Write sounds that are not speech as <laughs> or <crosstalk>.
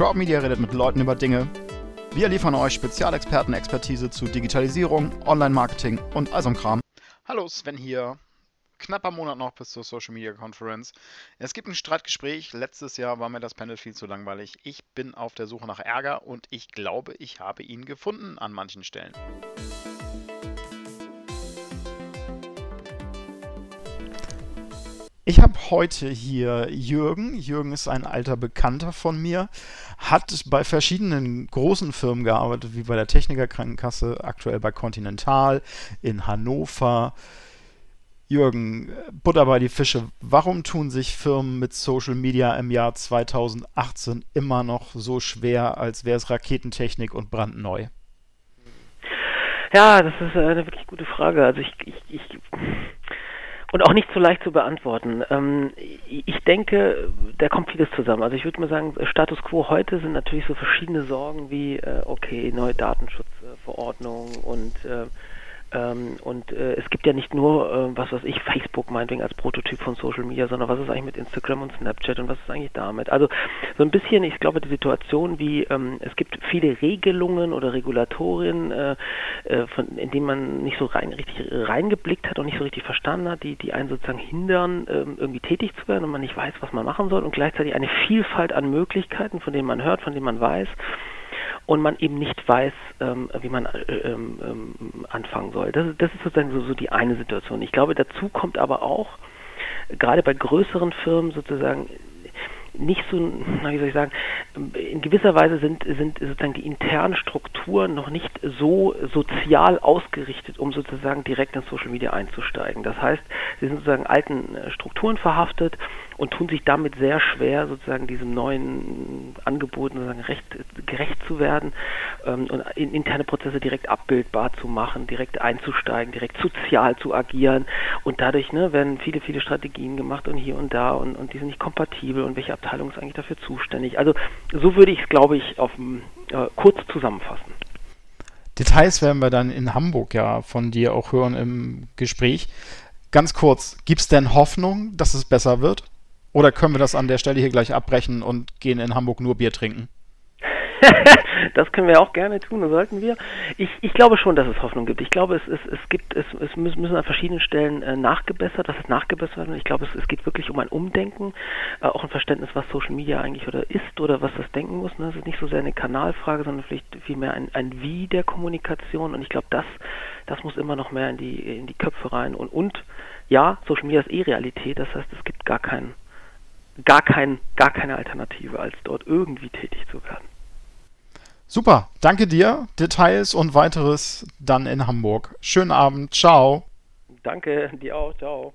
Crowd Media redet mit Leuten über Dinge. Wir liefern euch Spezialexperten-Expertise zu Digitalisierung, Online-Marketing und all so Kram. Hallo, Sven hier. Knapper Monat noch bis zur Social Media Conference. Es gibt ein Streitgespräch. Letztes Jahr war mir das Panel viel zu langweilig. Ich bin auf der Suche nach Ärger und ich glaube, ich habe ihn gefunden an manchen Stellen. Ich habe heute hier Jürgen. Jürgen ist ein alter Bekannter von mir, hat bei verschiedenen großen Firmen gearbeitet, wie bei der Techniker Krankenkasse, aktuell bei Continental in Hannover. Jürgen, Butter bei die Fische. Warum tun sich Firmen mit Social Media im Jahr 2018 immer noch so schwer, als wäre es Raketentechnik und brandneu? Ja, das ist eine wirklich gute Frage. Also ich, ich, ich und auch nicht so leicht zu beantworten. Ähm, ich denke, da kommt vieles zusammen. Also ich würde mal sagen, Status quo heute sind natürlich so verschiedene Sorgen wie, äh, okay, neue Datenschutzverordnung und äh, ähm, und äh, es gibt ja nicht nur, äh, was weiß ich, Facebook meinetwegen als Prototyp von Social Media, sondern was ist eigentlich mit Instagram und Snapchat und was ist eigentlich damit? Also so ein bisschen, ich glaube, die Situation wie, ähm, es gibt viele Regelungen oder Regulatorien, äh, äh, von, in denen man nicht so rein, richtig reingeblickt hat und nicht so richtig verstanden hat, die, die einen sozusagen hindern, ähm, irgendwie tätig zu werden und man nicht weiß, was man machen soll und gleichzeitig eine Vielfalt an Möglichkeiten, von denen man hört, von denen man weiß und man eben nicht weiß, ähm, wie man äh, ähm, ähm, anfangen soll. Das, das ist sozusagen so, so die eine Situation. Ich glaube, dazu kommt aber auch, gerade bei größeren Firmen sozusagen, nicht so, wie soll ich sagen, in gewisser Weise sind, sind sozusagen die internen Strukturen noch nicht so sozial ausgerichtet, um sozusagen direkt in Social Media einzusteigen. Das heißt, sie sind sozusagen alten äh, Strukturen verhaftet und tun sich damit sehr schwer, sozusagen diesem neuen Angebot sozusagen recht, gerecht zu werden ähm, und in, interne Prozesse direkt abbildbar zu machen, direkt einzusteigen, direkt sozial zu agieren und dadurch ne, werden viele, viele Strategien gemacht und hier und da und, und die sind nicht kompatibel und welche Abteilung ist eigentlich dafür zuständig. Also so würde ich es, glaube ich, auf äh, kurz zusammenfassen. Details werden wir dann in Hamburg ja von dir auch hören im Gespräch. Ganz kurz, gibt es denn Hoffnung, dass es besser wird? Oder können wir das an der Stelle hier gleich abbrechen und gehen in Hamburg nur Bier trinken? <laughs> das können wir auch gerne tun, das sollten wir. Ich, ich glaube schon, dass es Hoffnung gibt. Ich glaube, es, es, es gibt, es, es müssen an verschiedenen Stellen äh, nachgebessert, dass es nachgebessert wird. Ich glaube, es, es geht wirklich um ein Umdenken, äh, auch ein Verständnis, was Social Media eigentlich oder ist oder was das denken muss. Ne? Das ist nicht so sehr eine Kanalfrage, sondern vielleicht vielmehr ein, ein Wie der Kommunikation. Und ich glaube, das, das muss immer noch mehr in die, in die Köpfe rein. Und, und ja, Social Media ist eh Realität. Das heißt, es gibt gar keinen gar, kein, gar keine Alternative, als dort irgendwie tätig zu werden. Super, danke dir. Details und weiteres dann in Hamburg. Schönen Abend, ciao. Danke, dir auch, ciao.